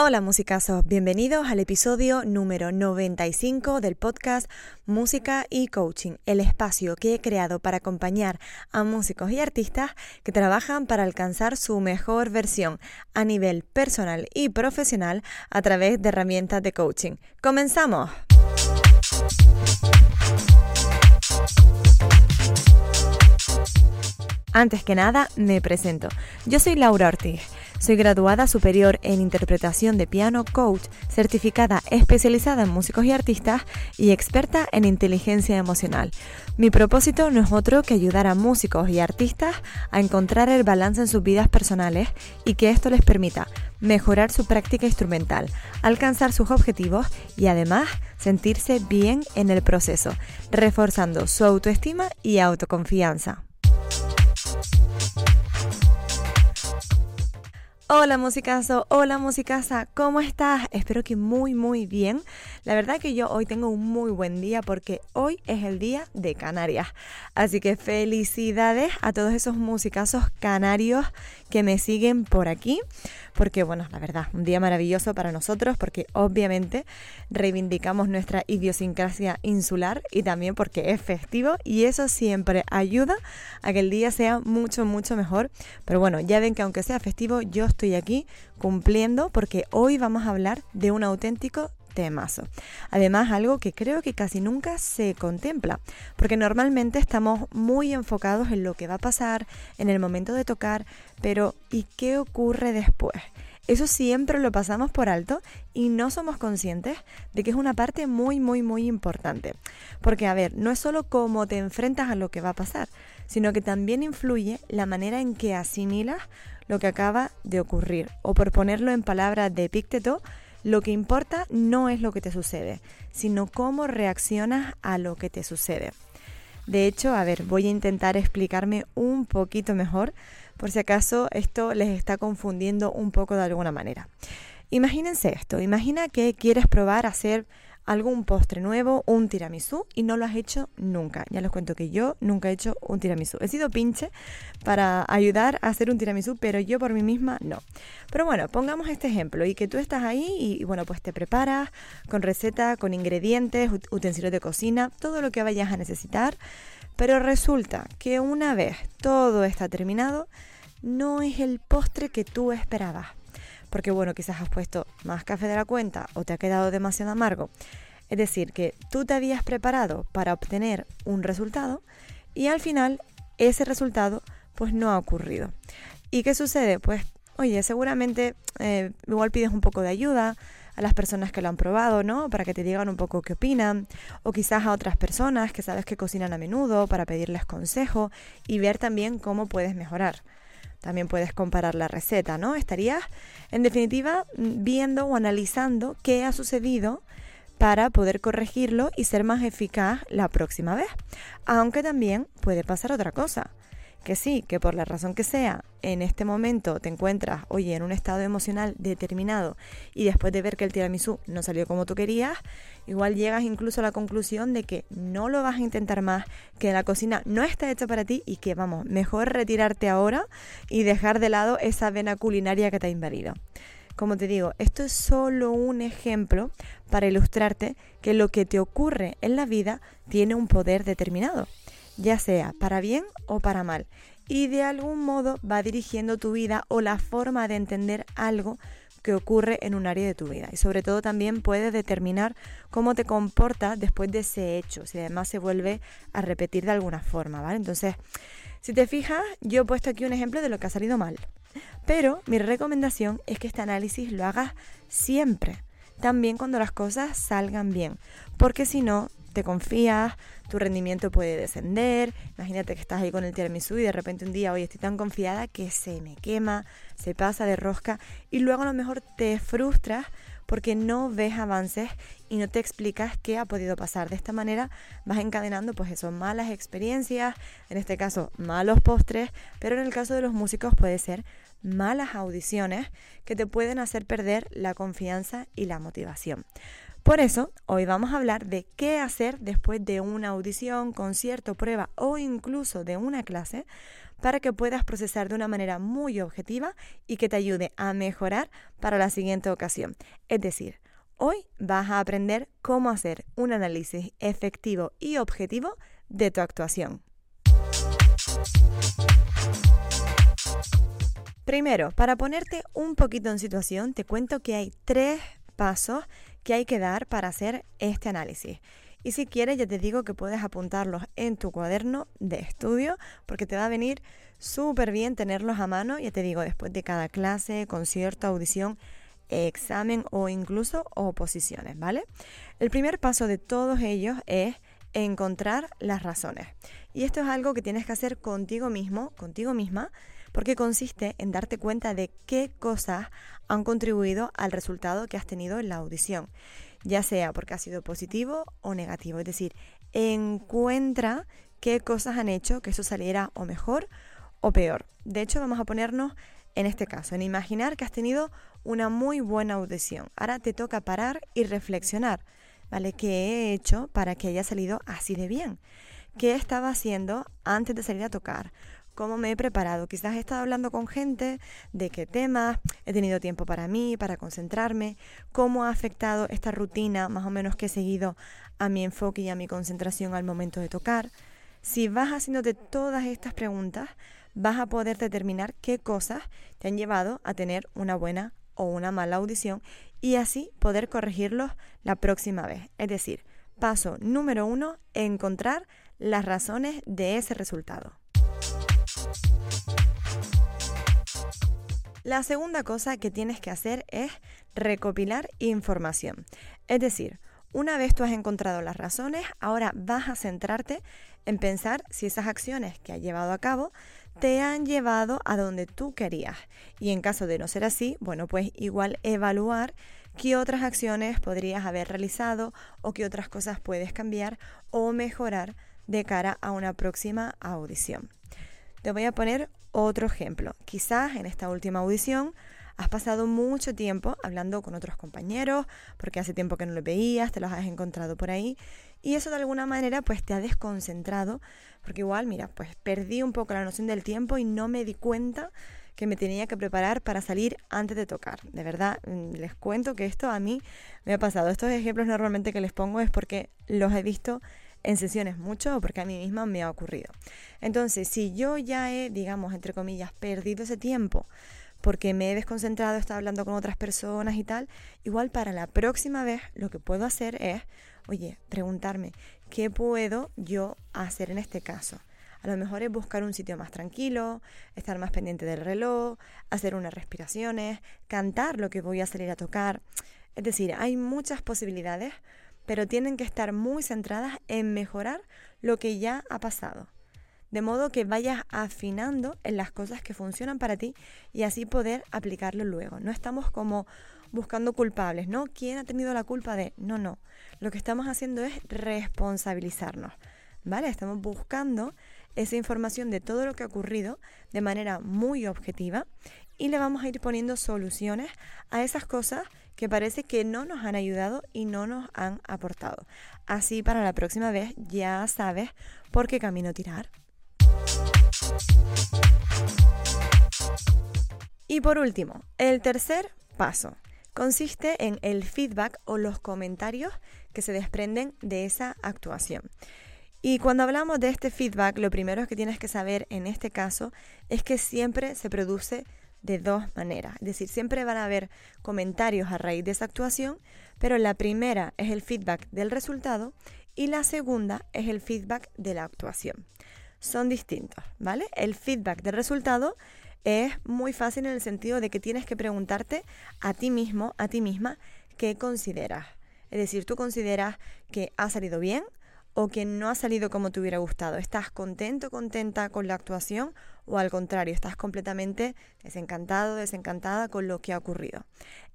Hola musicazos, bienvenidos al episodio número 95 del podcast Música y Coaching, el espacio que he creado para acompañar a músicos y artistas que trabajan para alcanzar su mejor versión a nivel personal y profesional a través de herramientas de coaching. ¡Comenzamos! Antes que nada, me presento. Yo soy Laura Ortiz soy graduada superior en interpretación de piano coach, certificada especializada en músicos y artistas y experta en inteligencia emocional. Mi propósito no es otro que ayudar a músicos y artistas a encontrar el balance en sus vidas personales y que esto les permita mejorar su práctica instrumental, alcanzar sus objetivos y además sentirse bien en el proceso, reforzando su autoestima y autoconfianza. Hola musicazo, hola musicasa, ¿cómo estás? Espero que muy muy bien. La verdad que yo hoy tengo un muy buen día porque hoy es el día de Canarias. Así que felicidades a todos esos musicazos canarios que me siguen por aquí. Porque bueno, la verdad, un día maravilloso para nosotros porque obviamente reivindicamos nuestra idiosincrasia insular y también porque es festivo y eso siempre ayuda a que el día sea mucho mucho mejor. Pero bueno, ya ven que aunque sea festivo, yo estoy aquí cumpliendo porque hoy vamos a hablar de un auténtico temazo. Además, algo que creo que casi nunca se contempla, porque normalmente estamos muy enfocados en lo que va a pasar, en el momento de tocar, pero ¿y qué ocurre después? Eso siempre lo pasamos por alto y no somos conscientes de que es una parte muy, muy, muy importante. Porque, a ver, no es solo cómo te enfrentas a lo que va a pasar, sino que también influye la manera en que asimilas lo que acaba de ocurrir. O por ponerlo en palabras de Epicteto, lo que importa no es lo que te sucede, sino cómo reaccionas a lo que te sucede. De hecho, a ver, voy a intentar explicarme un poquito mejor, por si acaso esto les está confundiendo un poco de alguna manera. Imagínense esto, imagina que quieres probar a hacer algún postre nuevo, un tiramisú, y no lo has hecho nunca. Ya les cuento que yo nunca he hecho un tiramisú. He sido pinche para ayudar a hacer un tiramisú, pero yo por mí misma no. Pero bueno, pongamos este ejemplo y que tú estás ahí y, bueno, pues te preparas con receta, con ingredientes, utensilios de cocina, todo lo que vayas a necesitar. Pero resulta que una vez todo está terminado, no es el postre que tú esperabas porque bueno, quizás has puesto más café de la cuenta o te ha quedado demasiado amargo. Es decir, que tú te habías preparado para obtener un resultado y al final ese resultado pues no ha ocurrido. ¿Y qué sucede? Pues oye, seguramente eh, igual pides un poco de ayuda a las personas que lo han probado, ¿no? Para que te digan un poco qué opinan, o quizás a otras personas que sabes que cocinan a menudo para pedirles consejo y ver también cómo puedes mejorar. También puedes comparar la receta, ¿no? Estarías, en definitiva, viendo o analizando qué ha sucedido para poder corregirlo y ser más eficaz la próxima vez. Aunque también puede pasar otra cosa que sí, que por la razón que sea, en este momento te encuentras, oye, en un estado emocional determinado y después de ver que el tiramisú no salió como tú querías, igual llegas incluso a la conclusión de que no lo vas a intentar más, que la cocina no está hecha para ti y que vamos, mejor retirarte ahora y dejar de lado esa vena culinaria que te ha invadido. Como te digo, esto es solo un ejemplo para ilustrarte que lo que te ocurre en la vida tiene un poder determinado ya sea para bien o para mal, y de algún modo va dirigiendo tu vida o la forma de entender algo que ocurre en un área de tu vida. Y sobre todo también puede determinar cómo te comportas después de ese hecho, si además se vuelve a repetir de alguna forma, ¿vale? Entonces, si te fijas, yo he puesto aquí un ejemplo de lo que ha salido mal. Pero mi recomendación es que este análisis lo hagas siempre, también cuando las cosas salgan bien, porque si no, te confías, tu rendimiento puede descender. Imagínate que estás ahí con el tiramisú y de repente un día, hoy estoy tan confiada que se me quema, se pasa de rosca y luego a lo mejor te frustras porque no ves avances y no te explicas qué ha podido pasar. De esta manera vas encadenando pues eso, malas experiencias, en este caso malos postres, pero en el caso de los músicos puede ser malas audiciones que te pueden hacer perder la confianza y la motivación. Por eso, hoy vamos a hablar de qué hacer después de una audición, concierto, prueba o incluso de una clase para que puedas procesar de una manera muy objetiva y que te ayude a mejorar para la siguiente ocasión. Es decir, hoy vas a aprender cómo hacer un análisis efectivo y objetivo de tu actuación. Primero, para ponerte un poquito en situación, te cuento que hay tres pasos que hay que dar para hacer este análisis. Y si quieres, ya te digo que puedes apuntarlos en tu cuaderno de estudio porque te va a venir súper bien tenerlos a mano, ya te digo, después de cada clase, concierto, audición, examen o incluso oposiciones, ¿vale? El primer paso de todos ellos es encontrar las razones. Y esto es algo que tienes que hacer contigo mismo, contigo misma, porque consiste en darte cuenta de qué cosas han contribuido al resultado que has tenido en la audición, ya sea porque ha sido positivo o negativo. Es decir, encuentra qué cosas han hecho que eso saliera o mejor o peor. De hecho, vamos a ponernos en este caso, en imaginar que has tenido una muy buena audición. Ahora te toca parar y reflexionar, ¿vale? ¿Qué he hecho para que haya salido así de bien? ¿Qué estaba haciendo antes de salir a tocar? Cómo me he preparado. Quizás he estado hablando con gente de qué temas, he tenido tiempo para mí, para concentrarme, cómo ha afectado esta rutina más o menos que he seguido a mi enfoque y a mi concentración al momento de tocar. Si vas haciéndote todas estas preguntas, vas a poder determinar qué cosas te han llevado a tener una buena o una mala audición y así poder corregirlos la próxima vez. Es decir, paso número uno, encontrar las razones de ese resultado. La segunda cosa que tienes que hacer es recopilar información. Es decir, una vez tú has encontrado las razones, ahora vas a centrarte en pensar si esas acciones que has llevado a cabo te han llevado a donde tú querías. Y en caso de no ser así, bueno, pues igual evaluar qué otras acciones podrías haber realizado o qué otras cosas puedes cambiar o mejorar de cara a una próxima audición. Te voy a poner otro ejemplo. Quizás en esta última audición has pasado mucho tiempo hablando con otros compañeros, porque hace tiempo que no los veías, te los has encontrado por ahí, y eso de alguna manera pues te ha desconcentrado, porque igual, mira, pues perdí un poco la noción del tiempo y no me di cuenta que me tenía que preparar para salir antes de tocar. De verdad, mm, les cuento que esto a mí me ha pasado. Estos ejemplos normalmente que les pongo es porque los he visto en sesiones mucho porque a mí misma me ha ocurrido. Entonces, si yo ya he, digamos, entre comillas, perdido ese tiempo porque me he desconcentrado, he hablando con otras personas y tal, igual para la próxima vez lo que puedo hacer es, oye, preguntarme, ¿qué puedo yo hacer en este caso? A lo mejor es buscar un sitio más tranquilo, estar más pendiente del reloj, hacer unas respiraciones, cantar lo que voy a salir a tocar. Es decir, hay muchas posibilidades pero tienen que estar muy centradas en mejorar lo que ya ha pasado. De modo que vayas afinando en las cosas que funcionan para ti y así poder aplicarlo luego. No estamos como buscando culpables, ¿no? ¿Quién ha tenido la culpa de? No, no. Lo que estamos haciendo es responsabilizarnos, ¿vale? Estamos buscando esa información de todo lo que ha ocurrido de manera muy objetiva y le vamos a ir poniendo soluciones a esas cosas que parece que no nos han ayudado y no nos han aportado. Así para la próxima vez ya sabes por qué camino tirar. Y por último, el tercer paso consiste en el feedback o los comentarios que se desprenden de esa actuación. Y cuando hablamos de este feedback, lo primero que tienes que saber en este caso es que siempre se produce de dos maneras. Es decir, siempre van a haber comentarios a raíz de esa actuación, pero la primera es el feedback del resultado y la segunda es el feedback de la actuación. Son distintos, ¿vale? El feedback del resultado es muy fácil en el sentido de que tienes que preguntarte a ti mismo, a ti misma, qué consideras. Es decir, tú consideras que ha salido bien o que no ha salido como te hubiera gustado. ¿Estás contento, contenta con la actuación o al contrario, estás completamente desencantado, desencantada con lo que ha ocurrido?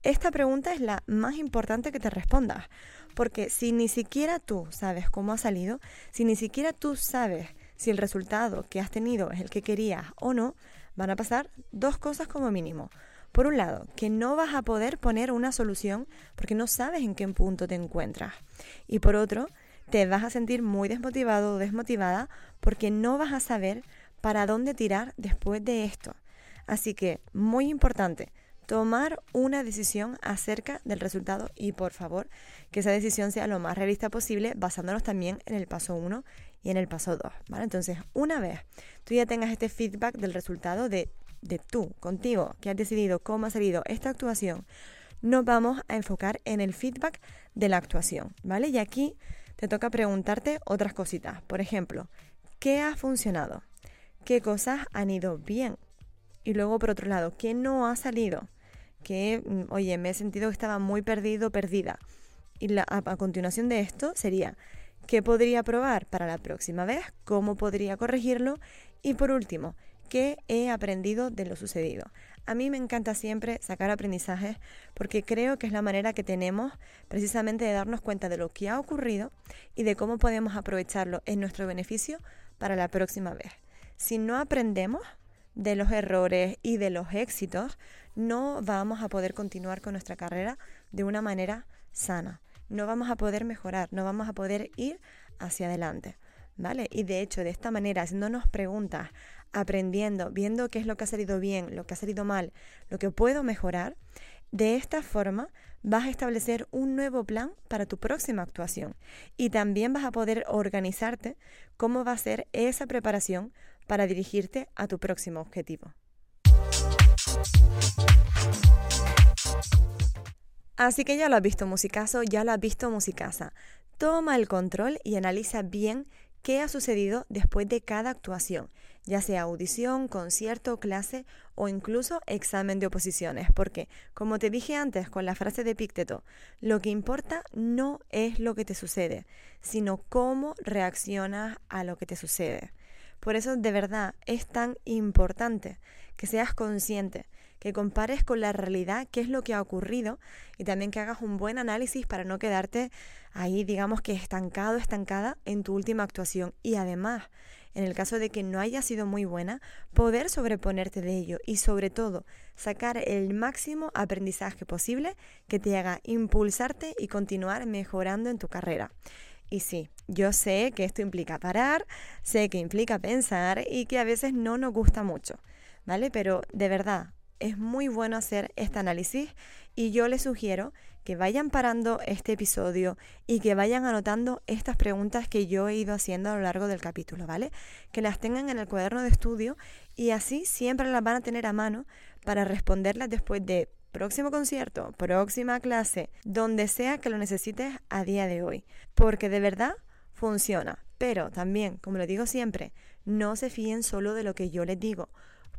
Esta pregunta es la más importante que te respondas, porque si ni siquiera tú sabes cómo ha salido, si ni siquiera tú sabes si el resultado que has tenido es el que querías o no, van a pasar dos cosas como mínimo. Por un lado, que no vas a poder poner una solución porque no sabes en qué punto te encuentras. Y por otro, te vas a sentir muy desmotivado o desmotivada porque no vas a saber para dónde tirar después de esto. Así que, muy importante, tomar una decisión acerca del resultado y por favor que esa decisión sea lo más realista posible basándonos también en el paso 1 y en el paso 2. ¿vale? Entonces, una vez tú ya tengas este feedback del resultado de, de tú, contigo, que has decidido cómo ha salido esta actuación, nos vamos a enfocar en el feedback de la actuación. ¿vale? Y aquí te toca preguntarte otras cositas. Por ejemplo, ¿qué ha funcionado? ¿Qué cosas han ido bien? Y luego, por otro lado, ¿qué no ha salido? Que, mm, oye, me he sentido que estaba muy perdido, perdida. Y a, a continuación de esto sería, ¿qué podría probar para la próxima vez? ¿Cómo podría corregirlo? Y por último, ¿qué he aprendido de lo sucedido? A mí me encanta siempre sacar aprendizajes porque creo que es la manera que tenemos precisamente de darnos cuenta de lo que ha ocurrido y de cómo podemos aprovecharlo en nuestro beneficio para la próxima vez. Si no aprendemos, de los errores y de los éxitos, no vamos a poder continuar con nuestra carrera de una manera sana. No vamos a poder mejorar, no vamos a poder ir hacia adelante. ¿Vale? Y de hecho, de esta manera, haciéndonos preguntas, aprendiendo, viendo qué es lo que ha salido bien, lo que ha salido mal, lo que puedo mejorar, de esta forma vas a establecer un nuevo plan para tu próxima actuación y también vas a poder organizarte cómo va a ser esa preparación para dirigirte a tu próximo objetivo. Así que ya lo has visto musicazo, ya lo has visto musicasa. Toma el control y analiza bien qué ha sucedido después de cada actuación, ya sea audición, concierto, clase o incluso examen de oposiciones, porque, como te dije antes con la frase de Pícteto, lo que importa no es lo que te sucede, sino cómo reaccionas a lo que te sucede. Por eso de verdad es tan importante que seas consciente, que compares con la realidad qué es lo que ha ocurrido y también que hagas un buen análisis para no quedarte ahí, digamos que estancado, estancada en tu última actuación. Y además, en el caso de que no haya sido muy buena, poder sobreponerte de ello y sobre todo sacar el máximo aprendizaje posible que te haga impulsarte y continuar mejorando en tu carrera. Y sí, yo sé que esto implica parar, sé que implica pensar y que a veces no nos gusta mucho, ¿vale? Pero de verdad, es muy bueno hacer este análisis y yo les sugiero que vayan parando este episodio y que vayan anotando estas preguntas que yo he ido haciendo a lo largo del capítulo, ¿vale? Que las tengan en el cuaderno de estudio y así siempre las van a tener a mano para responderlas después de próximo concierto, próxima clase, donde sea que lo necesites a día de hoy. Porque de verdad funciona. Pero también, como lo digo siempre, no se fíen solo de lo que yo les digo.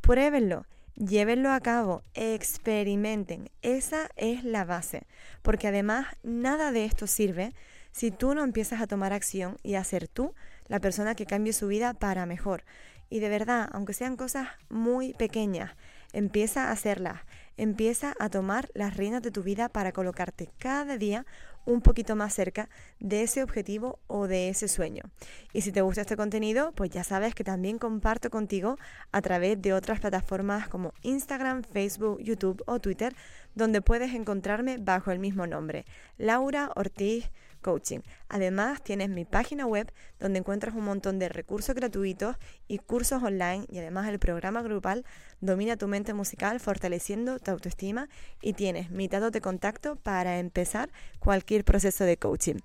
Pruébenlo, llévenlo a cabo, experimenten. Esa es la base. Porque además nada de esto sirve si tú no empiezas a tomar acción y a ser tú la persona que cambie su vida para mejor. Y de verdad, aunque sean cosas muy pequeñas, empieza a hacerlas empieza a tomar las riendas de tu vida para colocarte cada día un poquito más cerca de ese objetivo o de ese sueño. Y si te gusta este contenido, pues ya sabes que también comparto contigo a través de otras plataformas como Instagram, Facebook, YouTube o Twitter, donde puedes encontrarme bajo el mismo nombre, Laura Ortiz coaching. Además, tienes mi página web donde encuentras un montón de recursos gratuitos y cursos online y además el programa grupal Domina tu mente musical fortaleciendo tu autoestima y tienes mi datos de contacto para empezar cualquier proceso de coaching.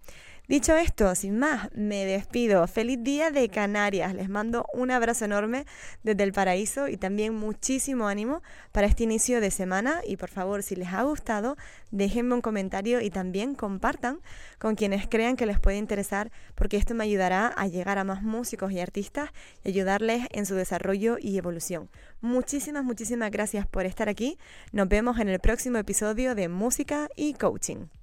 Dicho esto, sin más, me despido. Feliz día de Canarias. Les mando un abrazo enorme desde el paraíso y también muchísimo ánimo para este inicio de semana. Y por favor, si les ha gustado, déjenme un comentario y también compartan con quienes crean que les puede interesar, porque esto me ayudará a llegar a más músicos y artistas y ayudarles en su desarrollo y evolución. Muchísimas, muchísimas gracias por estar aquí. Nos vemos en el próximo episodio de Música y Coaching.